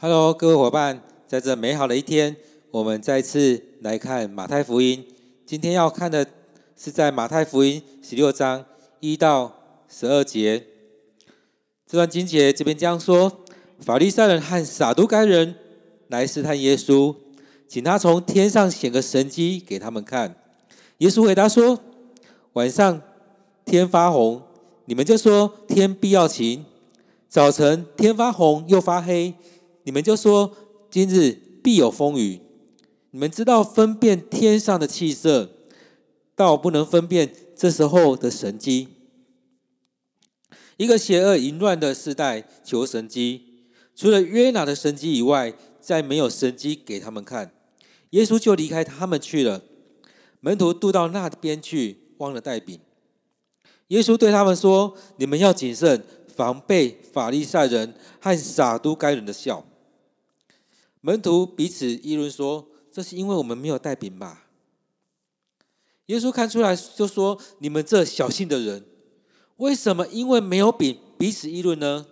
Hello，各位伙伴，在这美好的一天，我们再次来看马太福音。今天要看的是在马太福音十六章一到十二节。这段经节这边这样说：法利赛人和撒都该人来试探耶稣，请他从天上显个神迹给他们看。耶稣回答说：晚上天发红，你们就说天必要晴；早晨天发红又发黑。你们就说今日必有风雨。你们知道分辨天上的气色，倒不能分辨这时候的神迹。一个邪恶淫乱的世代求神迹，除了约拿的神迹以外，再没有神迹给他们看。耶稣就离开他们去了。门徒渡到那边去，忘了带饼。耶稣对他们说：“你们要谨慎，防备法利赛人和撒都该人的笑。”门徒彼此议论说：“这是因为我们没有带饼吧？”耶稣看出来就说：“你们这小信的人，为什么因为没有饼彼此议论呢？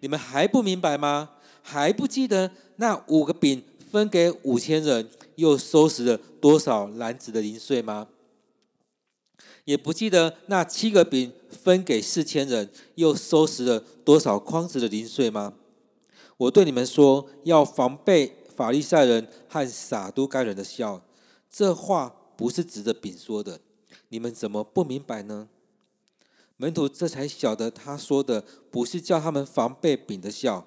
你们还不明白吗？还不记得那五个饼分给五千人，又收拾了多少篮子的零碎吗？也不记得那七个饼分给四千人，又收拾了多少筐子的零碎吗？”我对你们说，要防备法利赛人和撒都该人的笑。这话不是指着饼说的，你们怎么不明白呢？门徒这才晓得，他说的不是叫他们防备饼的笑，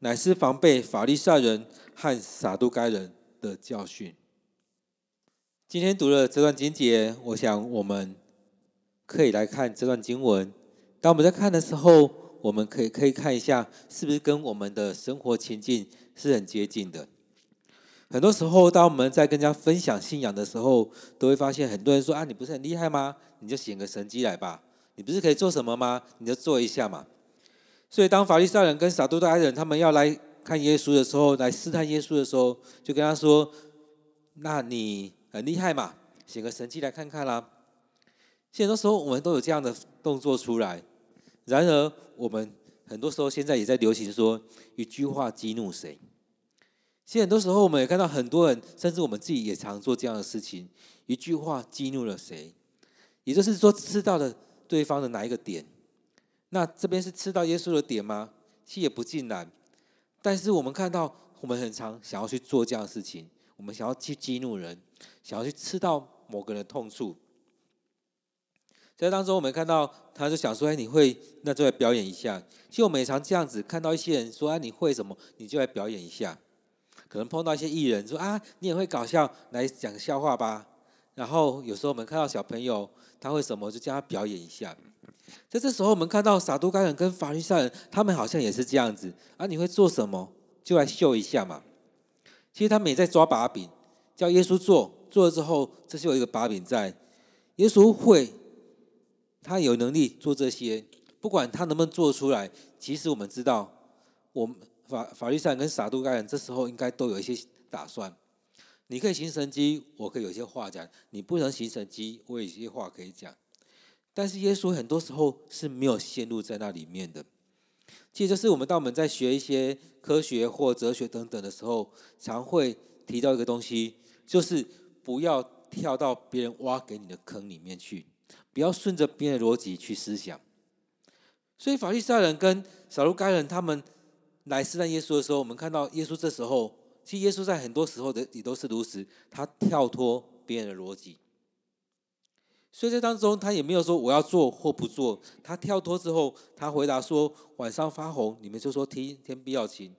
乃是防备法利赛人和撒都该人的教训。今天读了这段经节，我想我们可以来看这段经文。当我们在看的时候，我们可以可以看一下，是不是跟我们的生活情境是很接近的。很多时候，当我们在跟人家分享信仰的时候，都会发现很多人说：“啊，你不是很厉害吗？你就显个神迹来吧。你不是可以做什么吗？你就做一下嘛。”所以，当法利赛人跟撒都该人他们要来看耶稣的时候，来试探耶稣的时候，就跟他说：“那你很厉害嘛，显个神迹来看看啦。”很多时候，我们都有这样的动作出来。然而，我们很多时候现在也在流行说一句话激怒谁。其实很多时候，我们也看到很多人，甚至我们自己也常做这样的事情。一句话激怒了谁？也就是说，刺到了对方的哪一个点？那这边是刺到耶稣的点吗？其实也不尽然。但是我们看到，我们很常想要去做这样的事情，我们想要去激怒人，想要去刺到某个人的痛处。在当中，我们看到他就想说：“哎，你会，那就来表演一下。”其实我们也常这样子看到一些人说：“啊，你会什么？你就来表演一下。”可能碰到一些艺人说：“啊，你也会搞笑，来讲笑话吧。”然后有时候我们看到小朋友他会什么，就叫他表演一下。在这时候，我们看到撒都该人跟法利赛人，他们好像也是这样子。啊，你会做什么？就来秀一下嘛。其实他们也在抓把柄，叫耶稣做，做了之后，这是有一个把柄在。耶稣会。他有能力做这些，不管他能不能做出来。其实我们知道，我们法法律上跟撒都该人这时候应该都有一些打算。你可以行神迹，我可以有些话讲；你不能行神迹，我有些话可以讲。但是耶稣很多时候是没有陷入在那里面的。其实就是我们当我们在学一些科学或哲学等等的时候，常会提到一个东西，就是不要跳到别人挖给你的坑里面去。不要顺着别人的逻辑去思想，所以法利赛人跟撒都该人他们来试探耶稣的时候，我们看到耶稣这时候，其实耶稣在很多时候的也都是如此，他跳脱别人的逻辑，所以在当中他也没有说我要做或不做，他跳脱之后，他回答说晚上发红，你们就说天天必要晴，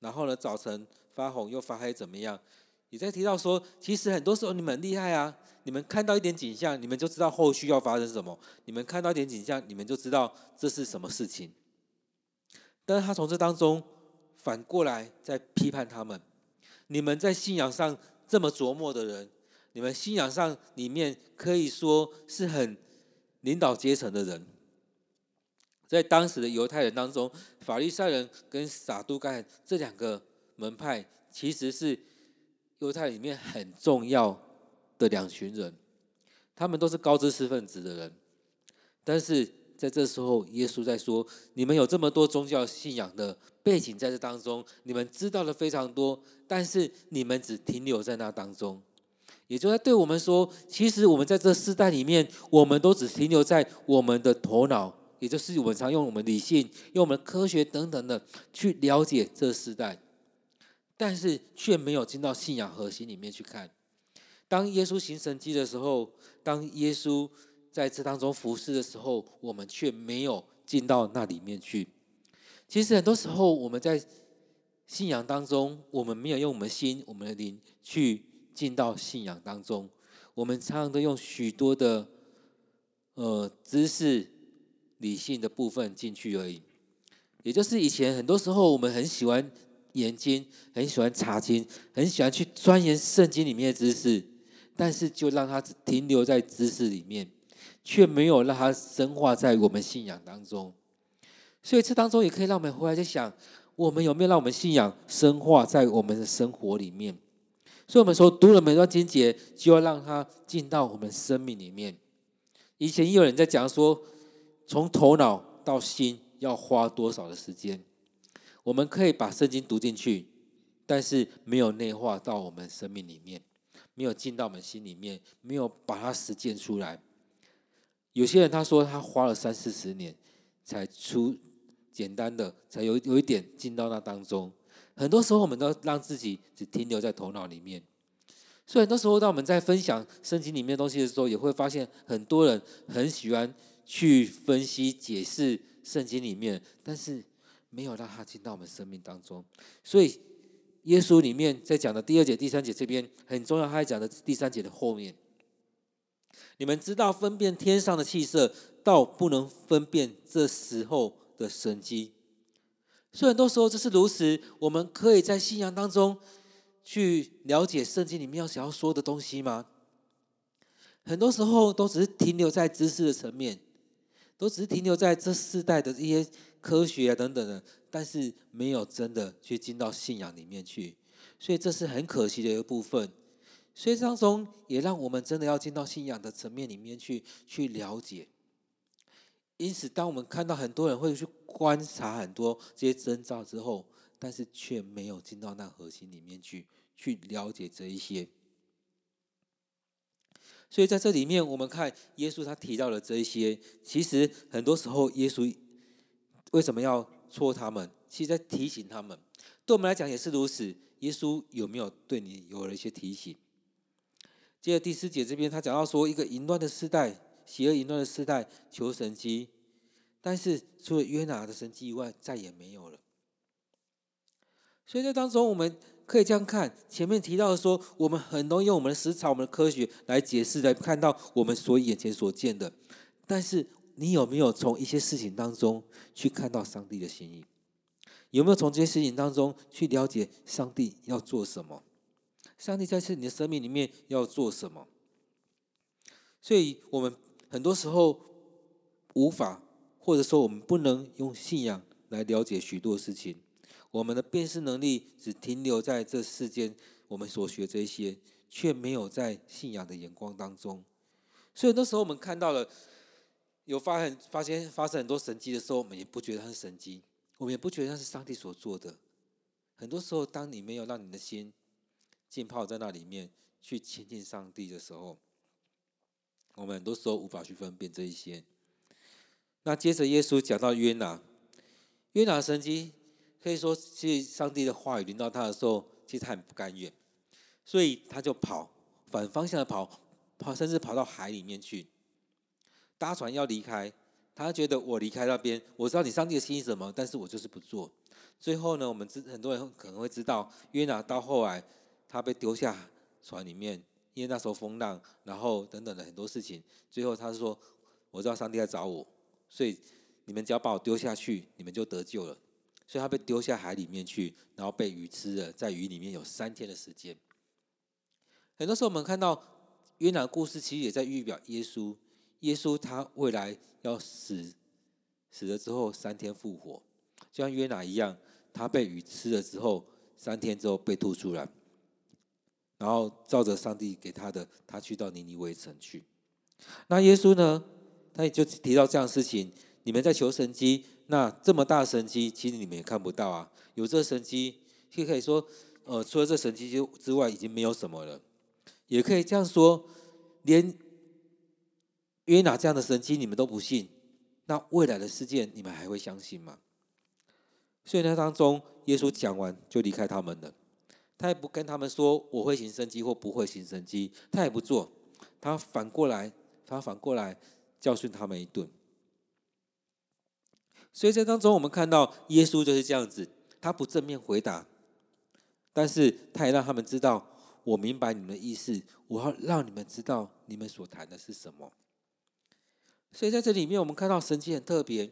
然后呢早晨发红又发黑怎么样？也在提到说，其实很多时候你们很厉害啊！你们看到一点景象，你们就知道后续要发生什么；你们看到一点景象，你们就知道这是什么事情。但是他从这当中反过来在批判他们：你们在信仰上这么琢磨的人，你们信仰上里面可以说是很领导阶层的人，在当时的犹太人当中，法利赛人跟撒都该这两个门派其实是。犹太里面很重要的两群人，他们都是高知识分子的人，但是在这时候，耶稣在说：“你们有这么多宗教信仰的背景在这当中，你们知道的非常多，但是你们只停留在那当中。也就在对我们说，其实我们在这世代里面，我们都只停留在我们的头脑，也就是我们常用我们理性、用我们科学等等的去了解这世代，但是却没有进到信仰核心里面去看。当耶稣行神迹的时候，当耶稣在这当中服侍的时候，我们却没有进到那里面去。其实很多时候我们在信仰当中，我们没有用我们心、我们的灵去进到信仰当中。我们常常都用许多的呃知识、理性的部分进去而已。也就是以前很多时候我们很喜欢研经，很喜欢查经，很喜欢去钻研圣经里面的知识。但是，就让它停留在知识里面，却没有让它深化在我们信仰当中。所以，这当中也可以让我们回来在想：我们有没有让我们信仰深化在我们的生活里面？所以我们说，读了每段经节，就要让它进到我们生命里面。以前也有人在讲说，从头脑到心要花多少的时间？我们可以把圣经读进去，但是没有内化到我们生命里面。没有进到我们心里面，没有把它实践出来。有些人他说他花了三四十年才出简单的，才有有一点进到那当中。很多时候我们都让自己只停留在头脑里面。所以很多时候当我们在分享圣经里面东西的时候，也会发现很多人很喜欢去分析解释圣经里面，但是没有让他进到我们生命当中。所以。耶稣里面在讲的第二节、第三节这边很重要，他在讲的第三节的后面，你们知道分辨天上的气色，倒不能分辨这时候的神迹。所以很多时候这是如此，我们可以在信仰当中去了解圣经里面要想要说的东西吗？很多时候都只是停留在知识的层面，都只是停留在这世代的一些科学啊等等的。但是没有真的去进到信仰里面去，所以这是很可惜的一个部分。所以当中也让我们真的要进到信仰的层面里面去去了解。因此，当我们看到很多人会去观察很多这些征兆之后，但是却没有进到那核心里面去去了解这一些。所以在这里面，我们看耶稣他提到了这一些，其实很多时候耶稣为什么要？戳他们，其实在提醒他们。对我们来讲也是如此。耶稣有没有对你有了一些提醒？接着第四节这边，他讲到说，一个淫乱的世代，邪恶淫乱的世代，求神迹，但是除了约拿的神迹以外，再也没有了。所以在当中，我们可以这样看：前面提到的说，我们很多用我们的思潮、我们的科学来解释，来看到我们所眼前所见的，但是。你有没有从一些事情当中去看到上帝的心意？有没有从这些事情当中去了解上帝要做什么？上帝在这你的生命里面要做什么？所以，我们很多时候无法，或者说我们不能用信仰来了解许多事情。我们的辨识能力只停留在这世间，我们所学这些，却没有在信仰的眼光当中。所以，那时候我们看到了。有发很发现发生很多神迹的时候，我们也不觉得它是神迹，我们也不觉得那是上帝所做的。很多时候，当你没有让你的心浸泡在那里面去亲近上帝的时候，我们很多时候无法去分辨这一些。那接着耶稣讲到约拿，约拿神迹可以说，其实上帝的话语临到他的时候，其实他很不甘愿，所以他就跑反方向的跑，跑甚至跑到海里面去。搭船要离开，他觉得我离开那边，我知道你上帝的心意什么，但是我就是不做。最后呢，我们知很多人可能会知道，约拿到后来他被丢下船里面，因为那时候风浪，然后等等的很多事情。最后他说，我知道上帝在找我，所以你们只要把我丢下去，你们就得救了。所以他被丢下海里面去，然后被鱼吃了，在鱼里面有三天的时间。很多时候我们看到约拿的故事，其实也在预表耶稣。耶稣他未来要死，死了之后三天复活，就像约拿一样，他被鱼吃了之后，三天之后被吐出来，然后照着上帝给他的，他去到尼尼微城去。那耶稣呢，他也就提到这样事情：你们在求神迹，那这么大神迹，其实你们也看不到啊。有这神迹，就可以说，呃，除了这神迹之之外，已经没有什么了。也可以这样说，连约拿这样的神迹你们都不信，那未来的事件你们还会相信吗？所以那当中，耶稣讲完就离开他们了。他也不跟他们说我会行神迹或不会行神迹，他也不做，他反过来，他反过来教训他们一顿。所以在当中，我们看到耶稣就是这样子，他不正面回答，但是他也让他们知道，我明白你们的意思，我要让你们知道你们所谈的是什么。所以在这里面，我们看到神迹很特别，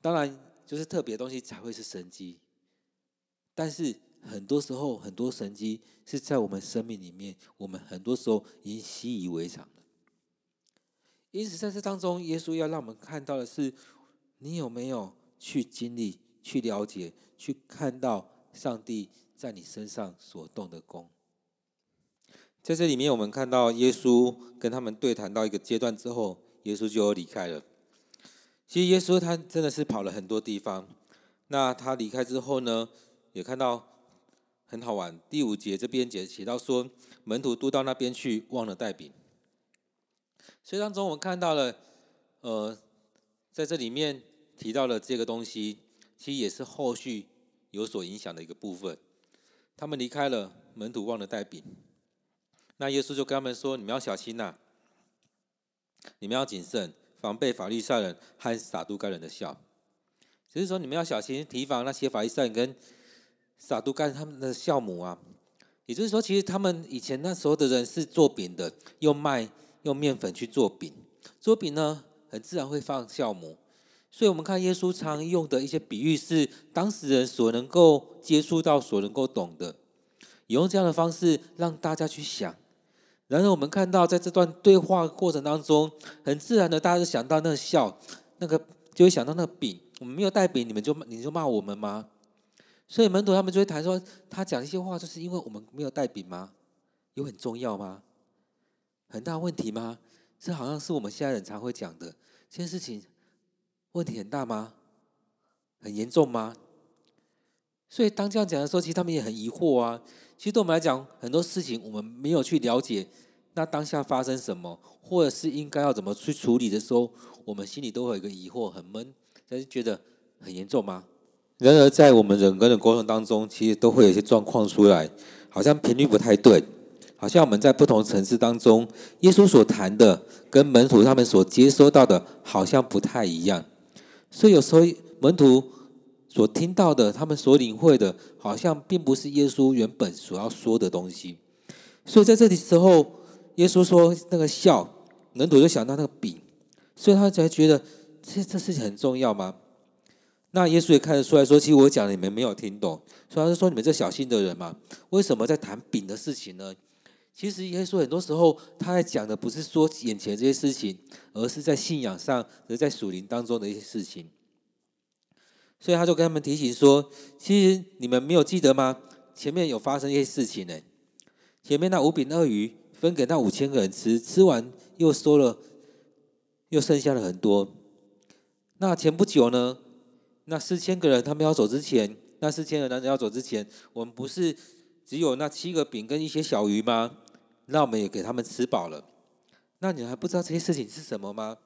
当然就是特别的东西才会是神迹，但是很多时候很多神迹是在我们生命里面，我们很多时候已经习以为常了。因此在这当中，耶稣要让我们看到的是。你有没有去经历、去了解、去看到上帝在你身上所动的工？在这里面，我们看到耶稣跟他们对谈到一个阶段之后，耶稣就离开了。其实耶稣他真的是跑了很多地方。那他离开之后呢，也看到很好玩。第五节这边节写到说，门徒都到那边去，忘了带饼。所以当中我们看到了，呃，在这里面。提到了这个东西，其实也是后续有所影响的一个部分。他们离开了，门徒忘了带饼。那耶稣就跟他们说：“你们要小心呐、你们要谨慎，防备法利赛人和撒都该人的酵。只是说你们要小心提防那些法利赛人跟撒都该他们的酵母啊。也就是说，其实他们以前那时候的人是做饼的，用麦用面粉去做饼。做饼呢，很自然会放酵母。”所以，我们看耶稣常用的一些比喻，是当时人所能够接触到、所能够懂的，也用这样的方式让大家去想。然而，我们看到在这段对话过程当中，很自然的，大家就想到那个笑，那个就会想到那个饼。我们没有带饼，你们就你就骂我们吗？所以门徒他们就会谈说，他讲一些话，就是因为我们没有带饼吗？有很重要吗？很大问题吗？这好像是我们现在人常会讲的这件事情。问题很大吗？很严重吗？所以当这样讲的时候，其实他们也很疑惑啊。其实对我们来讲，很多事情我们没有去了解，那当下发生什么，或者是应该要怎么去处理的时候，我们心里都会有一个疑惑，很闷，但是觉得很严重吗？然而在我们人跟人沟通当中，其实都会有一些状况出来，好像频率不太对。好像我们在不同层次当中，耶稣所谈的跟门徒他们所接收到的，好像不太一样。所以有时候门徒所听到的，他们所领会的，好像并不是耶稣原本所要说的东西。所以在这里时候，耶稣说那个笑，门徒就想到那个饼，所以他才觉得这这事情很重要吗？那耶稣也看得出来说，其实我讲你们没有听懂，所以他就说你们这小心的人嘛，为什么在谈饼的事情呢？其实耶稣很多时候他在讲的不是说眼前这些事情，而是在信仰上，而在属灵当中的一些事情。所以他就跟他们提醒说：“其实你们没有记得吗？前面有发生一些事情呢。前面那五饼二鱼分给那五千个人吃，吃完又收了，又剩下了很多。那前不久呢，那四千个人他们要走之前，那四千个男人要走之前，我们不是只有那七个饼跟一些小鱼吗？”那我们也给他们吃饱了，那你还不知道这些事情是什么吗？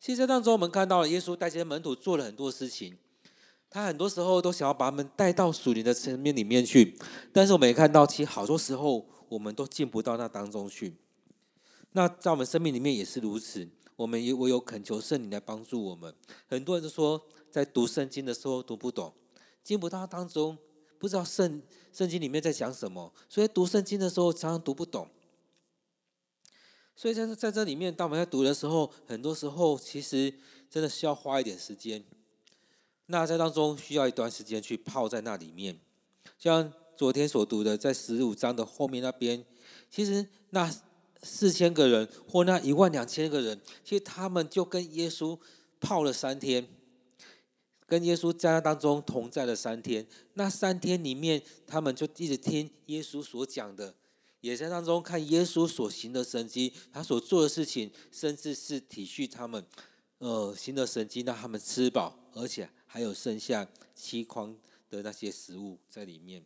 其实当中我们看到了耶稣带些门徒做了很多事情，他很多时候都想要把他们带到属灵的层面里面去，但是我们也看到，其实好多时候我们都进不到那当中去。那在我们生命里面也是如此，我们也唯有恳求圣灵来帮助我们。很多人都说，在读圣经的时候读不懂，进不到当中，不知道圣圣经里面在讲什么，所以读圣经的时候常常读不懂。所以在在这里面，当我们在读的时候，很多时候其实真的需要花一点时间。那在当中需要一段时间去泡在那里面。像昨天所读的，在十五章的后面那边，其实那四千个人或那一万两千个人，其实他们就跟耶稣泡了三天，跟耶稣在那当中同在了三天。那三天里面，他们就一直听耶稣所讲的。也在当中看耶稣所行的神迹，他所做的事情，甚至是体恤他们，呃，行的神迹，让他们吃饱，而且还有剩下七筐的那些食物在里面。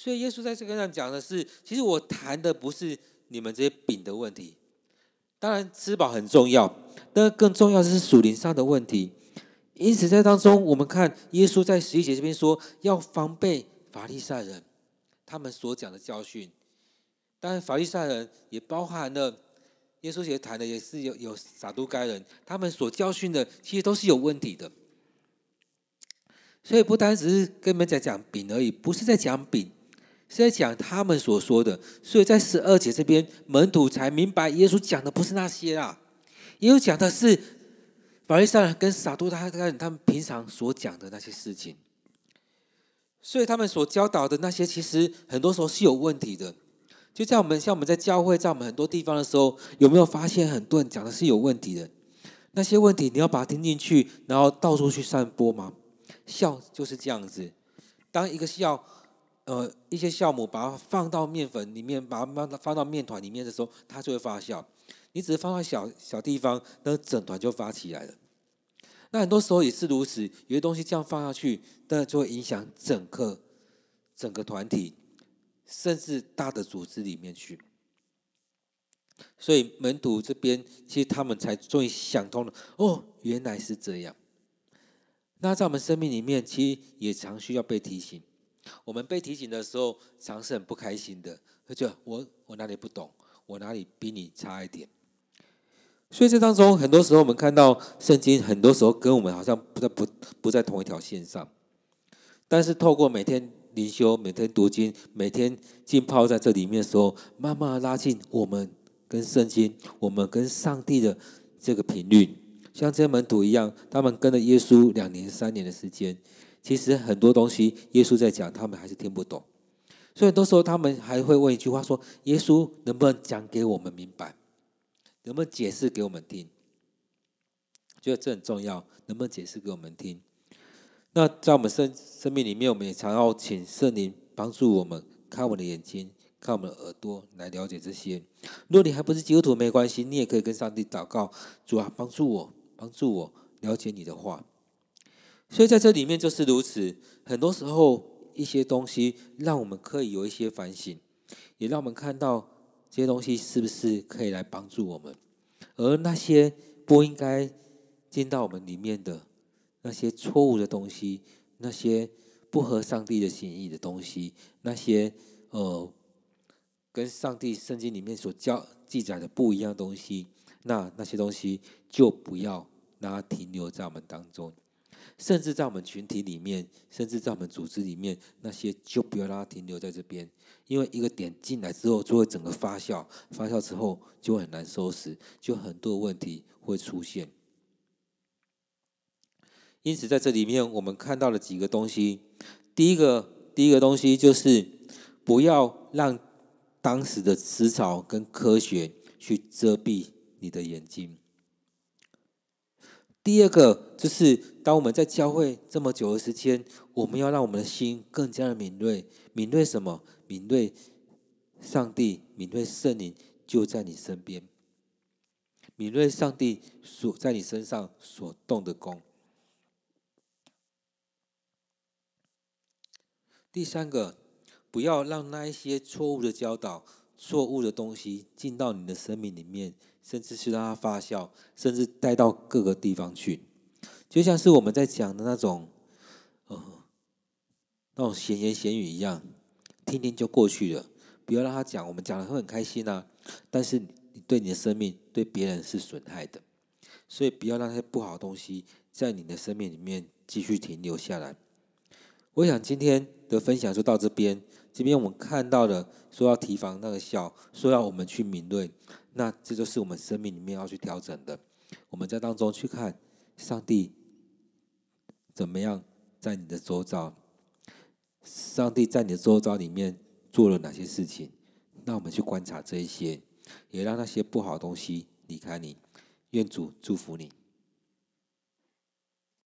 所以耶稣在这个上讲的是，其实我谈的不是你们这些饼的问题，当然吃饱很重要，但更重要的是属灵上的问题。因此在当中，我们看耶稣在十一节这边说，要防备法利赛人他们所讲的教训。当然，法利赛人也包含了耶稣也谈的，也是有有撒都该人，他们所教训的，其实都是有问题的。所以不单只是跟你们在讲饼而已，不是在讲饼。是在讲他们所说的，所以在十二节这边，门徒才明白耶稣讲的不是那些啦，耶稣讲的是法利赛人跟撒都该人他们平常所讲的那些事情。所以他们所教导的那些，其实很多时候是有问题的。就在我们像我们在教会，在我们很多地方的时候，有没有发现很多人讲的是有问题的？那些问题你要把它听进去，然后到处去散播吗？笑就是这样子，当一个笑。呃，一些酵母把它放到面粉里面，把它放到放到面团里面的时候，它就会发酵。你只是放到小小地方，那整团就发起来了。那很多时候也是如此，有些东西这样放下去，那就会影响整个整个团体，甚至大的组织里面去。所以门徒这边，其实他们才终于想通了，哦，原来是这样。那在我们生命里面，其实也常需要被提醒。我们被提醒的时候，常是很不开心的，就我我哪里不懂，我哪里比你差一点。所以这当中，很多时候我们看到圣经，很多时候跟我们好像不在不不在同一条线上。但是透过每天灵修、每天读经、每天浸泡在这里面的时候，慢慢拉近我们跟圣经、我们跟上帝的这个频率，像这些门徒一样，他们跟了耶稣两年、三年的时间。其实很多东西，耶稣在讲，他们还是听不懂，所以很多时候他们还会问一句话：说，耶稣能不能讲给我们明白？能不能解释给我们听？觉得这很重要，能不能解释给我们听？那在我们生生命里面，我们也常要请圣灵帮助我们，看我们的眼睛，看我们的耳朵，来了解这些。如果你还不是基督徒，没关系，你也可以跟上帝祷告，主啊，帮助我，帮助我了解你的话。所以在这里面就是如此，很多时候一些东西让我们可以有一些反省，也让我们看到这些东西是不是可以来帮助我们，而那些不应该进到我们里面的那些错误的东西，那些不合上帝的心意的东西，那些呃跟上帝圣经里面所教记载的不一样东西，那那些东西就不要让它停留在我们当中。甚至在我们群体里面，甚至在我们组织里面，那些就不要让它停留在这边，因为一个点进来之后，就会整个发酵，发酵之后就很难收拾，就很多问题会出现。因此，在这里面我们看到了几个东西。第一个，第一个东西就是不要让当时的思潮跟科学去遮蔽你的眼睛。第二个就是，当我们在教会这么久的时间，我们要让我们的心更加的敏锐。敏锐什么？敏锐上帝，敏锐圣灵就在你身边。敏锐上帝所在你身上所动的工。第三个，不要让那一些错误的教导、错误的东西进到你的生命里面。甚至是让它发酵，甚至带到各个地方去，就像是我们在讲的那种，呃，那种闲言闲语一样，听听就过去了。不要让他讲，我们讲的会很开心啊，但是你对你的生命、对别人是损害的，所以不要让那些不好的东西在你的生命里面继续停留下来。我想今天的分享就到这边，这边我们看到了说要提防那个笑，说要我们去敏锐。那这就是我们生命里面要去调整的。我们在当中去看上帝怎么样在你的周遭，上帝在你的周遭里面做了哪些事情？那我们去观察这一些，也让那些不好的东西离开你。愿主祝福你。